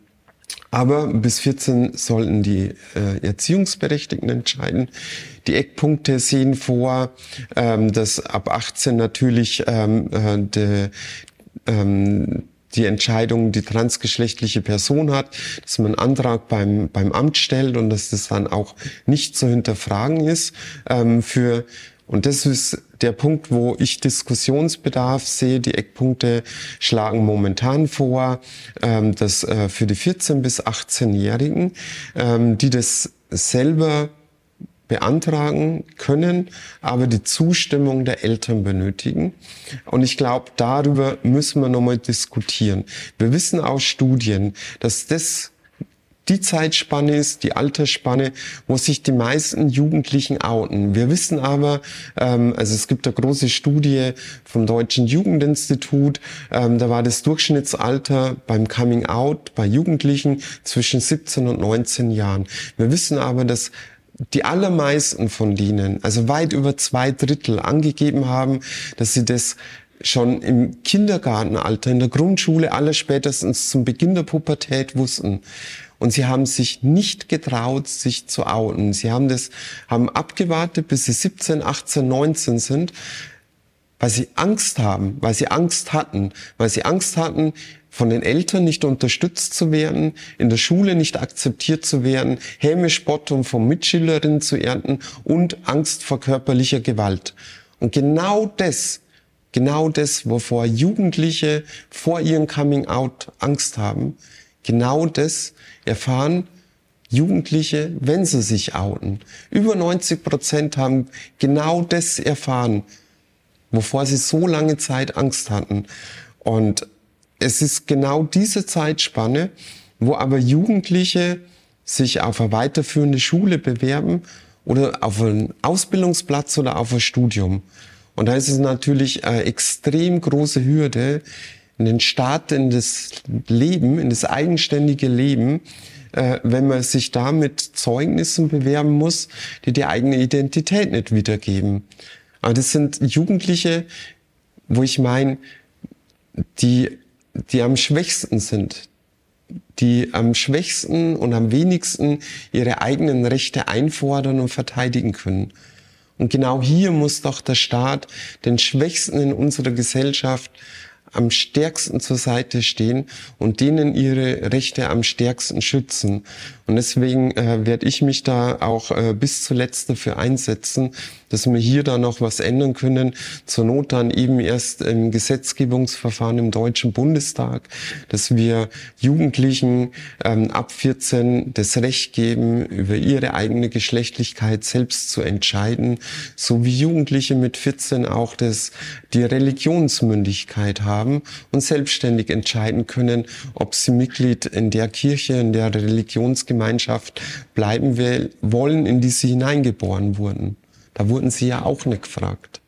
[SPEAKER 3] aber bis 14 sollten die äh, Erziehungsberechtigten entscheiden. Die Eckpunkte sehen vor, ähm, dass ab 18 natürlich ähm, äh, de, ähm, die Entscheidung die transgeschlechtliche Person hat, dass man einen Antrag beim, beim Amt stellt und dass das dann auch nicht zu hinterfragen ist. Ähm, für, und das ist der Punkt, wo ich Diskussionsbedarf sehe. Die Eckpunkte schlagen momentan vor, ähm, dass äh, für die 14- bis 18-Jährigen, ähm, die das selber beantragen können, aber die Zustimmung der Eltern benötigen. Und ich glaube, darüber müssen wir nochmal diskutieren. Wir wissen aus Studien, dass das die Zeitspanne ist, die Altersspanne, wo sich die meisten Jugendlichen outen. Wir wissen aber, ähm, also es gibt eine große Studie vom Deutschen Jugendinstitut, ähm, da war das Durchschnittsalter beim Coming Out bei Jugendlichen zwischen 17 und 19 Jahren. Wir wissen aber, dass die allermeisten von denen, also weit über zwei Drittel, angegeben haben, dass sie das schon im Kindergartenalter, in der Grundschule, aller spätestens zum Beginn der Pubertät wussten. Und sie haben sich nicht getraut, sich zu outen. Sie haben das, haben abgewartet, bis sie 17, 18, 19 sind, weil sie Angst haben, weil sie Angst hatten, weil sie Angst hatten, von den Eltern nicht unterstützt zu werden, in der Schule nicht akzeptiert zu werden, hämisch Spottung von Mitschülerinnen zu ernten und Angst vor körperlicher Gewalt. Und genau das, genau das, wovor Jugendliche vor ihrem Coming Out Angst haben, genau das erfahren Jugendliche, wenn sie sich outen. Über 90 Prozent haben genau das erfahren, wovor sie so lange Zeit Angst hatten. Und es ist genau diese Zeitspanne, wo aber Jugendliche sich auf eine weiterführende Schule bewerben oder auf einen Ausbildungsplatz oder auf ein Studium. Und da ist es natürlich eine extrem große Hürde, in den Start, in das Leben, in das eigenständige Leben, äh, wenn man sich da mit Zeugnissen bewerben muss, die die eigene Identität nicht wiedergeben. Aber das sind Jugendliche, wo ich meine, die die am schwächsten sind, die am schwächsten und am wenigsten ihre eigenen Rechte einfordern und verteidigen können. Und genau hier muss doch der Staat den Schwächsten in unserer Gesellschaft am stärksten zur Seite stehen und denen ihre Rechte am stärksten schützen. Und deswegen äh, werde ich mich da auch äh, bis zuletzt dafür einsetzen, dass wir hier da noch was ändern können. Zur Not dann eben erst im Gesetzgebungsverfahren im Deutschen Bundestag, dass wir Jugendlichen ähm, ab 14 das Recht geben, über ihre eigene Geschlechtlichkeit selbst zu entscheiden, so wie Jugendliche mit 14 auch das, die Religionsmündigkeit haben und selbstständig entscheiden können, ob sie Mitglied in der Kirche, in der Religionsgemeinschaft bleiben will, wollen, in die sie hineingeboren wurden. Da wurden Sie ja auch nicht gefragt.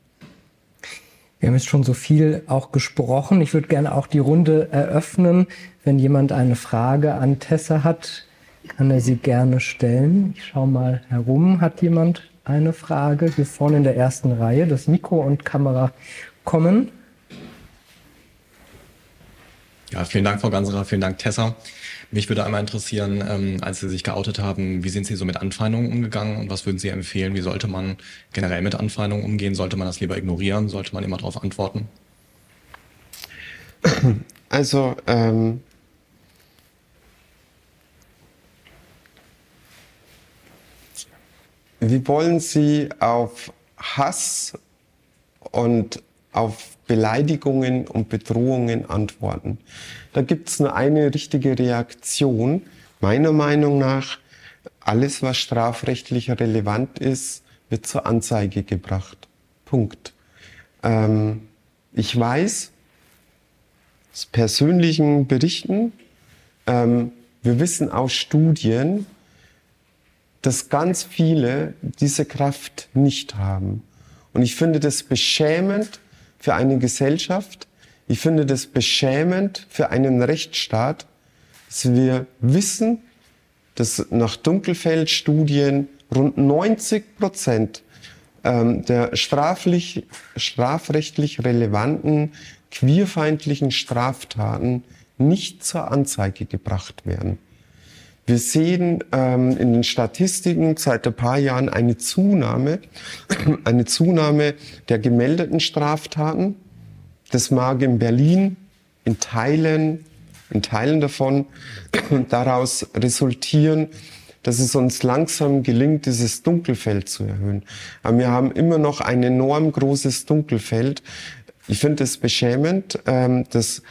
[SPEAKER 2] Wir haben jetzt schon so viel auch gesprochen. Ich würde gerne auch die Runde eröffnen. Wenn jemand eine Frage an Tessa hat, kann er sie gerne stellen. Ich schaue mal herum. Hat jemand eine Frage? Hier vorne in der ersten Reihe. Das Mikro und Kamera kommen.
[SPEAKER 4] Ja, vielen Dank, Frau Ganserer. Vielen Dank, Tessa. Mich würde einmal interessieren, ähm, als Sie sich geoutet haben, wie sind Sie so mit Anfeindungen umgegangen und was würden Sie empfehlen? Wie sollte man generell mit Anfeindungen umgehen? Sollte man das lieber ignorieren? Sollte man immer darauf antworten?
[SPEAKER 3] Also, ähm, wie wollen Sie auf Hass und auf Beleidigungen und Bedrohungen antworten? Da gibt es nur eine richtige Reaktion. Meiner Meinung nach, alles, was strafrechtlich relevant ist, wird zur Anzeige gebracht. Punkt. Ähm, ich weiß aus persönlichen Berichten, ähm, wir wissen aus Studien, dass ganz viele diese Kraft nicht haben. Und ich finde das beschämend für eine Gesellschaft. Ich finde das beschämend für einen Rechtsstaat, dass wir wissen, dass nach Dunkelfeld-Studien rund 90 Prozent ähm, der straflich, strafrechtlich relevanten queerfeindlichen Straftaten nicht zur Anzeige gebracht werden. Wir sehen ähm, in den Statistiken seit ein paar Jahren eine Zunahme, eine Zunahme der gemeldeten Straftaten. Das mag in Berlin, in Teilen, in Teilen davon daraus resultieren, dass es uns langsam gelingt, dieses Dunkelfeld zu erhöhen. Aber wir haben immer noch ein enorm großes Dunkelfeld. Ich finde es beschämend, ähm, dass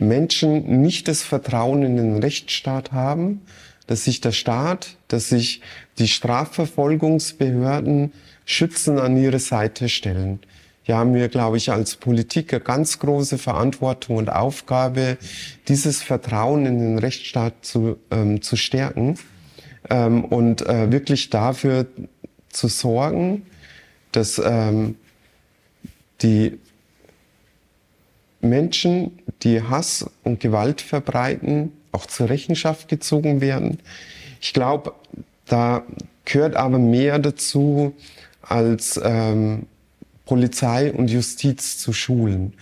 [SPEAKER 3] Menschen nicht das Vertrauen in den Rechtsstaat haben, dass sich der Staat, dass sich die Strafverfolgungsbehörden Schützen an ihre Seite stellen. Hier haben wir, glaube ich, als Politik eine ganz große Verantwortung und Aufgabe, dieses Vertrauen in den Rechtsstaat zu, ähm, zu stärken ähm, und äh, wirklich dafür zu sorgen, dass ähm, die Menschen, die Hass und Gewalt verbreiten, auch zur Rechenschaft gezogen werden. Ich glaube, da gehört aber mehr dazu, als ähm, Polizei und Justiz zu schulen.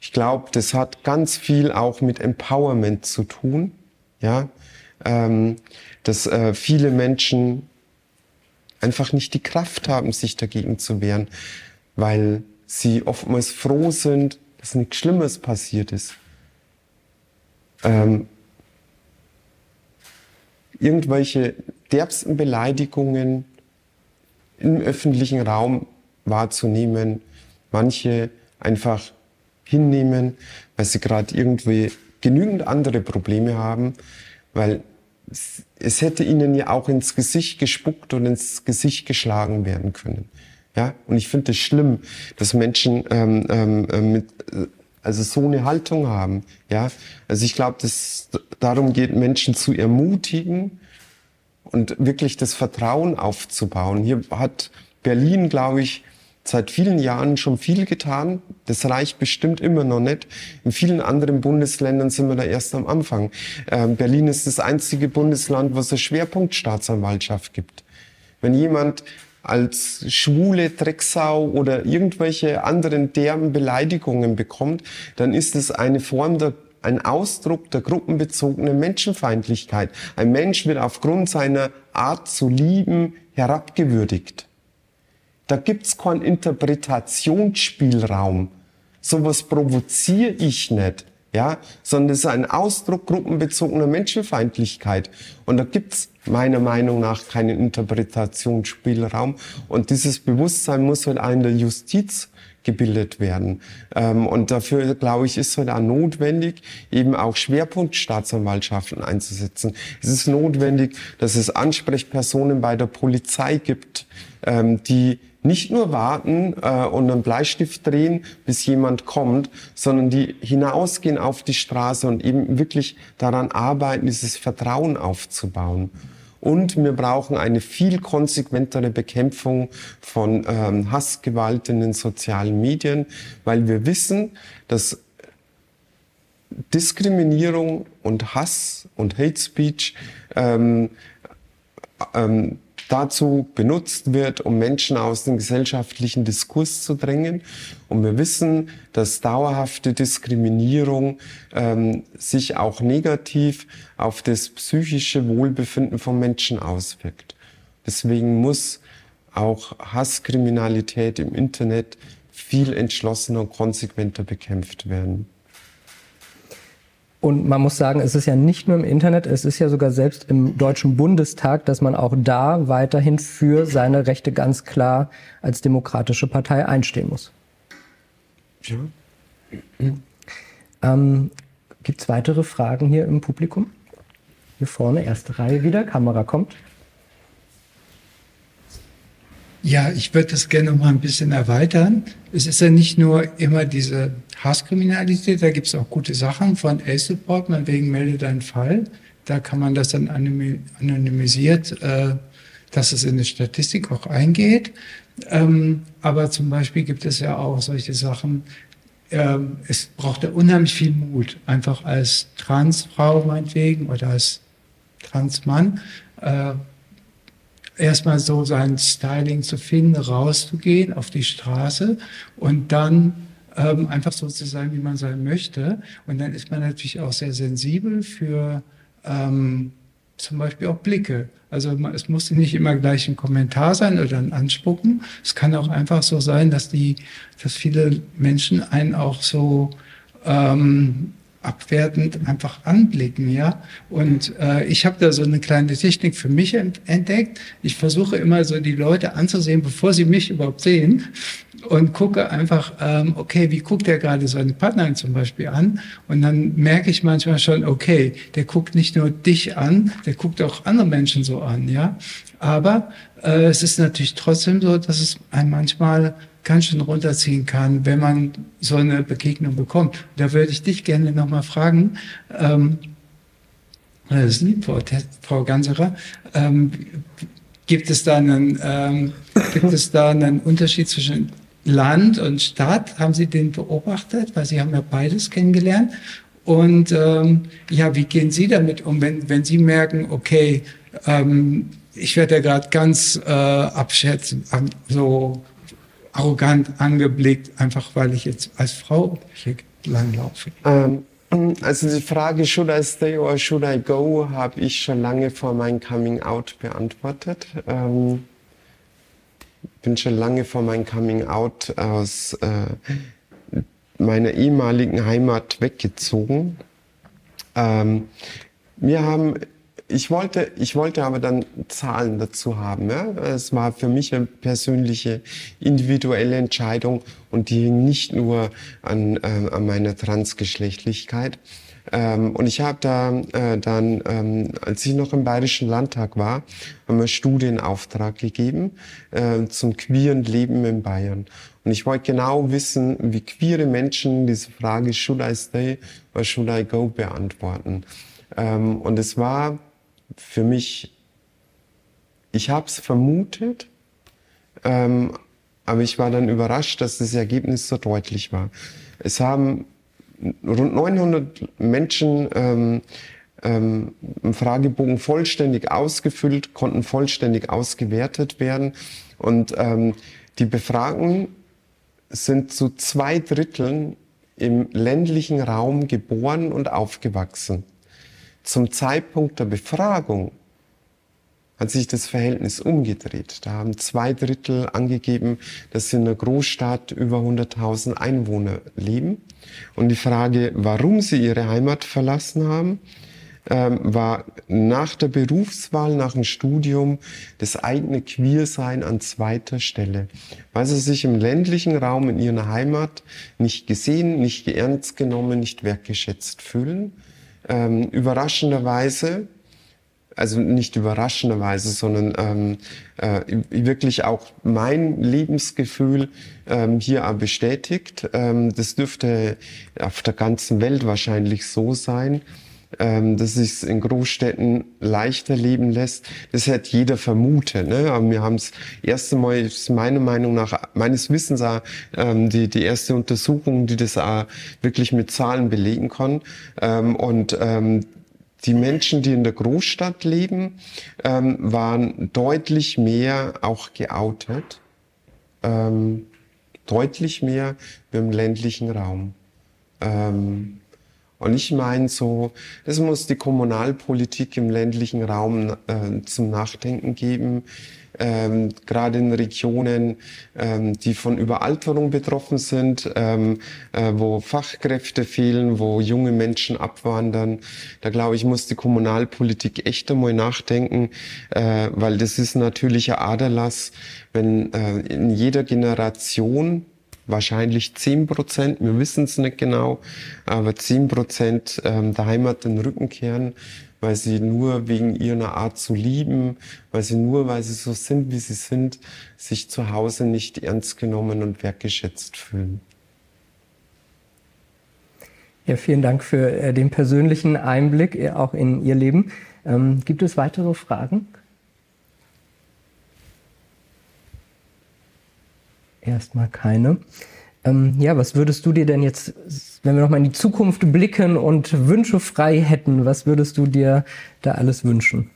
[SPEAKER 3] Ich glaube, das hat ganz viel auch mit Empowerment zu tun, ja, ähm, dass äh, viele Menschen einfach nicht die Kraft haben, sich dagegen zu wehren, weil sie oftmals froh sind, dass nichts Schlimmes passiert ist. Ähm, irgendwelche derbsten Beleidigungen im öffentlichen Raum wahrzunehmen, manche einfach hinnehmen, weil sie gerade irgendwie genügend andere Probleme haben, weil es hätte ihnen ja auch ins Gesicht gespuckt und ins Gesicht geschlagen werden können. Ja, und ich finde es schlimm, dass Menschen ähm, ähm, äh, mit, äh, also so eine Haltung haben. Ja, also ich glaube, dass darum geht, Menschen zu ermutigen und wirklich das Vertrauen aufzubauen. Hier hat Berlin, glaube ich, seit vielen Jahren schon viel getan. Das reicht bestimmt immer noch nicht. In vielen anderen Bundesländern sind wir da erst am Anfang. Ähm, Berlin ist das einzige Bundesland, was eine Schwerpunktstaatsanwaltschaft gibt. Wenn jemand als schwule Drecksau oder irgendwelche anderen derben Beleidigungen bekommt, dann ist es eine Form der ein Ausdruck der gruppenbezogenen Menschenfeindlichkeit. Ein Mensch wird aufgrund seiner Art zu lieben herabgewürdigt. Da gibt's keinen Interpretationsspielraum. Sowas provoziere ich nicht, ja, sondern es ist ein Ausdruck gruppenbezogener Menschenfeindlichkeit. Und da gibt's meiner Meinung nach keinen Interpretationsspielraum. Und dieses Bewusstsein muss halt auch in der Justiz gebildet werden. Ähm, und dafür, glaube ich, ist halt auch notwendig, eben auch Schwerpunktstaatsanwaltschaften einzusetzen. Es ist notwendig, dass es Ansprechpersonen bei der Polizei gibt, ähm, die nicht nur warten äh, und einen Bleistift drehen, bis jemand kommt, sondern die hinausgehen auf die Straße und eben wirklich daran arbeiten, dieses Vertrauen aufzubauen. Und wir brauchen eine viel konsequentere Bekämpfung von ähm, Hassgewalt in den sozialen Medien, weil wir wissen, dass Diskriminierung und Hass und Hate Speech ähm, ähm, dazu benutzt wird, um Menschen aus dem gesellschaftlichen Diskurs zu drängen. Und wir wissen, dass dauerhafte Diskriminierung ähm, sich auch negativ auf das psychische Wohlbefinden von Menschen auswirkt. Deswegen muss auch Hasskriminalität im Internet viel entschlossener und konsequenter bekämpft werden.
[SPEAKER 2] Und man muss sagen, es ist ja nicht nur im Internet, es ist ja sogar selbst im Deutschen Bundestag, dass man auch da weiterhin für seine Rechte ganz klar als demokratische Partei einstehen muss. Ja. Ähm, Gibt es weitere Fragen hier im Publikum? Hier vorne, erste Reihe wieder, Kamera kommt.
[SPEAKER 5] Ja, ich würde das gerne noch mal ein bisschen erweitern. Es ist ja nicht nur immer diese Hasskriminalität, da gibt es auch gute Sachen von A-Support, man wegen melde deinen Fall. Da kann man das dann anonymisiert, äh, dass es in die Statistik auch eingeht. Ähm, aber zum Beispiel gibt es ja auch solche Sachen, ähm, es braucht ja unheimlich viel Mut, einfach als Transfrau meinetwegen oder als Transmann äh, erstmal so sein Styling zu finden, rauszugehen auf die Straße und dann ähm, einfach so zu sein, wie man sein möchte. Und dann ist man natürlich auch sehr sensibel für ähm, zum Beispiel auch Blicke. Also es muss nicht immer gleich ein Kommentar sein oder ein Anspucken. Es kann auch einfach so sein, dass die, dass viele Menschen einen auch so ähm, abwertend einfach anblicken, ja. Und äh, ich habe da so eine kleine Technik für mich entdeckt. Ich versuche immer so die Leute anzusehen, bevor sie mich überhaupt sehen und gucke einfach, ähm, okay, wie guckt der gerade seine Partnerin zum Beispiel an? Und dann merke ich manchmal schon, okay, der guckt nicht nur dich an, der guckt auch andere Menschen so an, ja. Aber äh, es ist natürlich trotzdem so, dass es einem manchmal ganz schön runterziehen kann, wenn man so eine Begegnung bekommt. Da würde ich dich gerne nochmal fragen, ähm, das ist lieb, Frau, Ganserer, ähm, gibt es da einen, ähm, gibt es da einen Unterschied zwischen Land und Stadt? Haben Sie den beobachtet? Weil Sie haben ja beides kennengelernt. Und ähm, ja, wie gehen Sie damit um, wenn, wenn Sie merken, okay, ähm, ich werde ja gerade ganz äh, abschätzen, so arrogant angeblickt, einfach weil ich jetzt als Frau langlaufe?
[SPEAKER 3] Ähm, also die Frage, should I stay or should I go, habe ich schon lange vor meinem Coming Out beantwortet. Ähm, bin schon lange vor meinem Coming Out aus äh, meiner ehemaligen Heimat weggezogen. Ähm, wir haben ich wollte, ich wollte aber dann Zahlen dazu haben. Ja? Es war für mich eine persönliche, individuelle Entscheidung und die hing nicht nur an, äh, an meiner Transgeschlechtlichkeit. Ähm, und ich habe da äh, dann, ähm, als ich noch im Bayerischen Landtag war, haben wir Studienauftrag gegeben äh, zum queeren Leben in Bayern. Und ich wollte genau wissen, wie queere Menschen diese Frage Should I stay or should I go beantworten. Ähm, und es war für mich, ich habe es vermutet, ähm, aber ich war dann überrascht, dass das Ergebnis so deutlich war. Es haben rund 900 Menschen ähm, ähm, einen Fragebogen vollständig ausgefüllt, konnten vollständig ausgewertet werden und ähm, die Befragten sind zu zwei Dritteln im ländlichen Raum geboren und aufgewachsen. Zum Zeitpunkt der Befragung hat sich das Verhältnis umgedreht. Da haben zwei Drittel angegeben, dass in einer Großstadt über 100.000 Einwohner leben. Und die Frage, warum sie ihre Heimat verlassen haben, ähm, war nach der Berufswahl, nach dem Studium das eigene Queersein an zweiter Stelle, weil sie sich im ländlichen Raum in ihrer Heimat nicht gesehen, nicht ernst genommen, nicht wertgeschätzt fühlen ähm, überraschenderweise, also nicht überraschenderweise, sondern ähm, äh, wirklich auch mein Lebensgefühl ähm, hier bestätigt. Ähm, das dürfte auf der ganzen Welt wahrscheinlich so sein ähm, dass sich in Großstädten leichter leben lässt. Das hätte jeder vermutet. Ne? Aber wir haben es erste Mal, ist meiner Meinung nach, meines Wissens auch, ähm, die, die erste Untersuchung, die das auch wirklich mit Zahlen belegen kann. Ähm, und ähm, die Menschen, die in der Großstadt leben, ähm, waren deutlich mehr auch geoutet. Ähm, deutlich mehr im ländlichen Raum. Ähm, und ich meine so, das muss die Kommunalpolitik im ländlichen Raum äh, zum Nachdenken geben. ähm, gerade in Regionen, ähm, die von Überalterung betroffen sind, ähm, äh, wo Fachkräfte fehlen, wo junge Menschen abwandern. Da glaube ich, muss die Kommunalpolitik echt einmal nachdenken, äh, weil das ist natürlicher Aderlass, wenn äh, in jeder Generation wahrscheinlich zehn Prozent, wir wissen es nicht genau, aber zehn Prozent ähm, der Heimat den Rücken kehren, weil sie nur wegen ihrer Art zu lieben, weil sie nur, weil sie so sind, wie sie sind, sich zu Hause nicht ernst genommen und wertgeschätzt fühlen.
[SPEAKER 2] Ja, vielen Dank für äh, den persönlichen Einblick äh, auch in Ihr Leben. Ähm, gibt es weitere Fragen? Erstmal keine. Ähm, ja, was würdest du dir denn jetzt, wenn wir nochmal in die Zukunft blicken und Wünsche frei hätten, was würdest du dir da alles wünschen?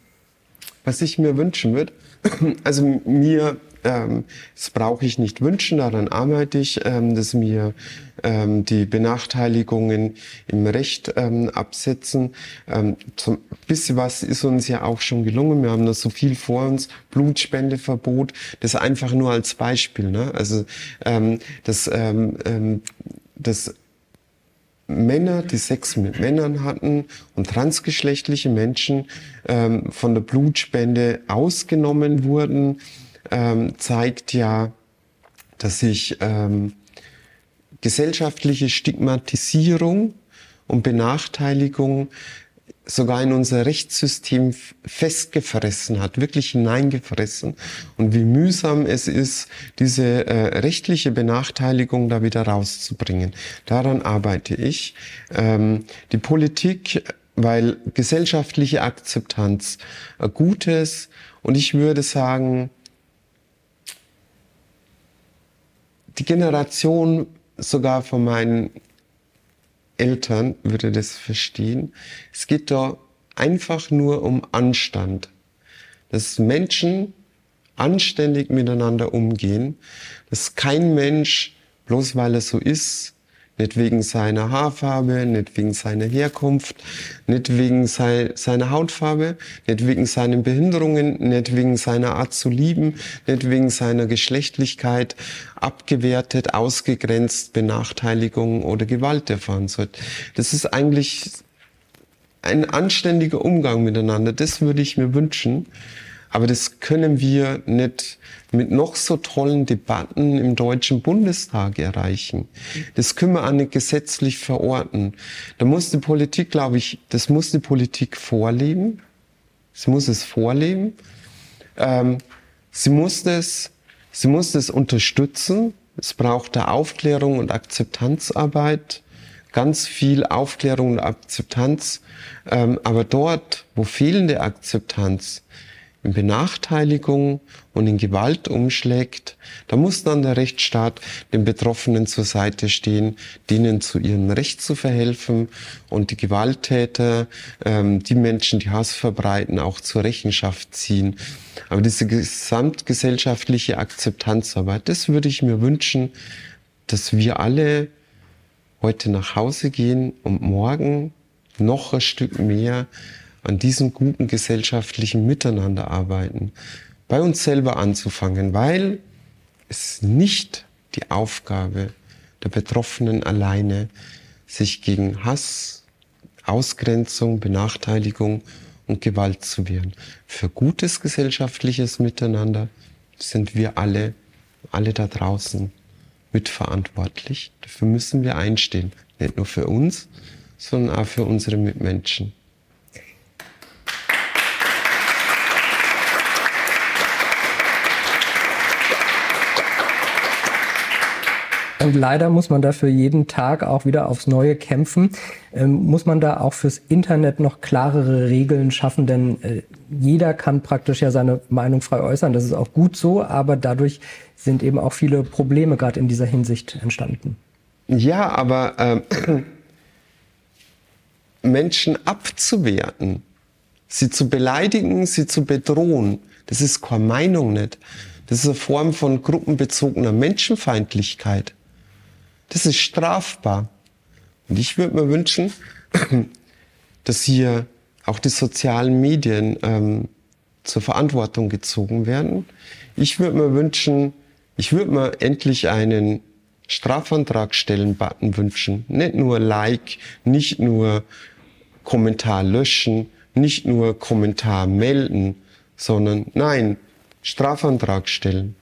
[SPEAKER 3] Was ich mir wünschen würde, also mir ähm, das brauche ich nicht wünschen, daran arbeite ich, ähm, dass mir ähm, die Benachteiligungen im Recht ähm, absetzen. Ähm, zum bisschen was ist uns ja auch schon gelungen. Wir haben noch so viel vor uns. Blutspendeverbot, das einfach nur als Beispiel. Ne? Also ähm, das, ähm, ähm, das Männer, die Sex mit Männern hatten und transgeschlechtliche Menschen ähm, von der Blutspende ausgenommen wurden ähm, zeigt ja, dass sich ähm, gesellschaftliche Stigmatisierung und Benachteiligung sogar in unser Rechtssystem festgefressen hat, wirklich hineingefressen. Und wie mühsam es ist, diese äh, rechtliche Benachteiligung da wieder rauszubringen. Daran arbeite ich. Ähm, die Politik, weil gesellschaftliche Akzeptanz äh, Gutes und ich würde sagen, die Generation sogar von meinen Eltern würde das verstehen. Es geht da einfach nur um Anstand. Dass Menschen anständig miteinander umgehen, dass kein Mensch, bloß weil er so ist, nicht wegen seiner Haarfarbe, nicht wegen seiner Herkunft, nicht wegen sei, seiner Hautfarbe, nicht wegen seinen Behinderungen, nicht wegen seiner Art zu lieben, nicht wegen seiner Geschlechtlichkeit abgewertet, ausgegrenzt, Benachteiligung oder Gewalt erfahren sollte. Das ist eigentlich ein anständiger Umgang miteinander. Das würde ich mir wünschen. Aber das können wir nicht mit noch so tollen Debatten im Deutschen Bundestag erreichen. Das können wir auch nicht gesetzlich verorten. Da muss die Politik, glaube ich, das muss die Politik vorleben. Sie muss es vorleben. Ähm, sie muss das, sie muss das unterstützen. Es braucht da Aufklärung und Akzeptanzarbeit ganz viel Aufklärung und Akzeptanz. Ähm, aber dort, wo fehlende Akzeptanz in Benachteiligung und in Gewalt umschlägt, da muss dann der Rechtsstaat den Betroffenen zur Seite stehen, denen zu ihrem Recht zu verhelfen und die Gewalttäter, ähm, die Menschen, die Hass verbreiten, auch zur Rechenschaft ziehen. Aber diese gesamtgesellschaftliche Akzeptanzarbeit, das würde ich mir wünschen, dass wir alle heute nach Hause gehen und morgen noch ein Stück mehr an diesem guten gesellschaftlichen Miteinander arbeiten, bei uns selber anzufangen, weil es nicht die Aufgabe der Betroffenen alleine, sich gegen Hass, Ausgrenzung, Benachteiligung und Gewalt zu wehren. Für gutes gesellschaftliches Miteinander sind wir alle, alle da draußen mitverantwortlich. Dafür müssen wir einstehen. Nicht nur für uns, sondern auch für unsere Mitmenschen.
[SPEAKER 2] Und leider muss man dafür jeden Tag auch wieder aufs Neue kämpfen. Ähm, muss man da auch fürs Internet noch klarere Regeln schaffen? Denn äh, jeder kann praktisch ja seine Meinung frei äußern. Das ist auch gut so. Aber dadurch sind eben auch viele Probleme gerade in dieser Hinsicht entstanden.
[SPEAKER 3] Ja, aber äh, Menschen abzuwerten, sie zu beleidigen, sie zu bedrohen, das ist keine Meinung nicht. Das ist eine Form von gruppenbezogener Menschenfeindlichkeit. Das ist strafbar. Und ich würde mir wünschen, dass hier auch die sozialen Medien ähm, zur Verantwortung gezogen werden. Ich würde mir wünschen, ich würde mir endlich einen Strafantrag stellen Button wünschen. Nicht nur Like, nicht nur Kommentar löschen, nicht nur Kommentar melden, sondern nein, Strafantrag stellen.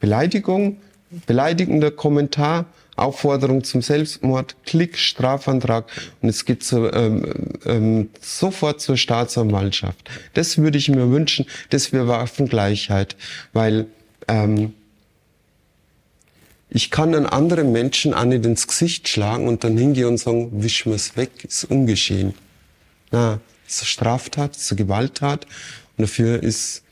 [SPEAKER 3] Beleidigung, beleidigender Kommentar, Aufforderung zum Selbstmord, Klick, Strafantrag und es geht zu, ähm, ähm, sofort zur Staatsanwaltschaft. Das würde ich mir wünschen, das wäre Waffengleichheit, weil ähm, ich kann einen anderen Menschen auch nicht ins Gesicht schlagen und dann hingehen und sagen, wisch mir's weg, ist ungeschehen. Na, ist eine Straftat, ist eine Gewalttat und dafür ist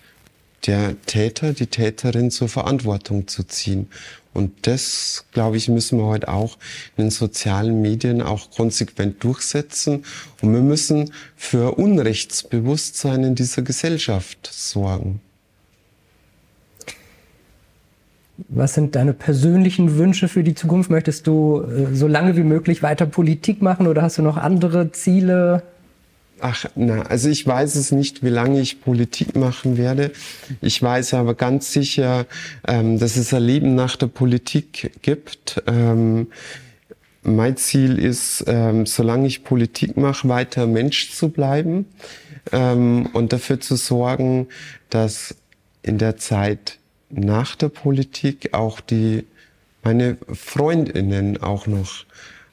[SPEAKER 3] der Täter, die Täterin zur Verantwortung zu ziehen. Und das, glaube ich, müssen wir heute auch in den sozialen Medien auch konsequent durchsetzen. Und wir müssen für Unrechtsbewusstsein in dieser Gesellschaft sorgen.
[SPEAKER 2] Was sind deine persönlichen Wünsche für die Zukunft? Möchtest du äh, so lange wie möglich weiter Politik machen oder hast du noch andere Ziele?
[SPEAKER 3] Ach, na, also ich weiß es nicht, wie lange ich Politik machen werde. Ich weiß aber ganz sicher, ähm, dass es ein Leben nach der Politik gibt. Ähm, mein Ziel ist, ähm, solange ich Politik mache, weiter Mensch zu bleiben ähm, und dafür zu sorgen, dass in der Zeit nach der Politik auch die meine Freundinnen auch noch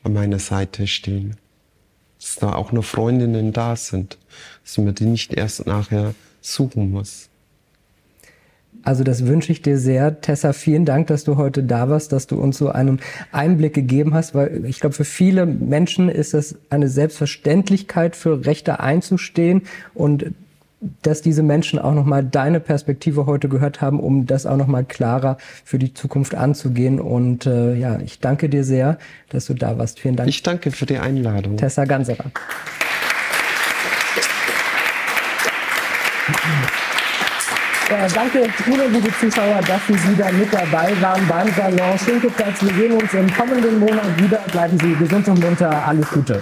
[SPEAKER 3] an meiner Seite stehen dass da auch noch Freundinnen da sind, dass man die nicht erst nachher suchen muss.
[SPEAKER 2] Also das wünsche ich dir sehr. Tessa, vielen Dank, dass du heute da warst, dass du uns so einen Einblick gegeben hast, weil ich glaube, für viele Menschen ist es eine Selbstverständlichkeit, für Rechte einzustehen und dass diese Menschen auch nochmal deine Perspektive heute gehört haben, um das auch nochmal klarer für die Zukunft anzugehen. Und äh, ja, ich danke dir sehr, dass du da warst. Vielen Dank.
[SPEAKER 3] Ich danke für die Einladung.
[SPEAKER 2] Tessa Ganserer. Ja, danke, Ihnen, liebe Zuschauer, dass Sie wieder mit dabei waren beim Salon Schinkeplatz. Wir sehen uns im kommenden Monat wieder. Bleiben Sie gesund und munter. Alles Gute.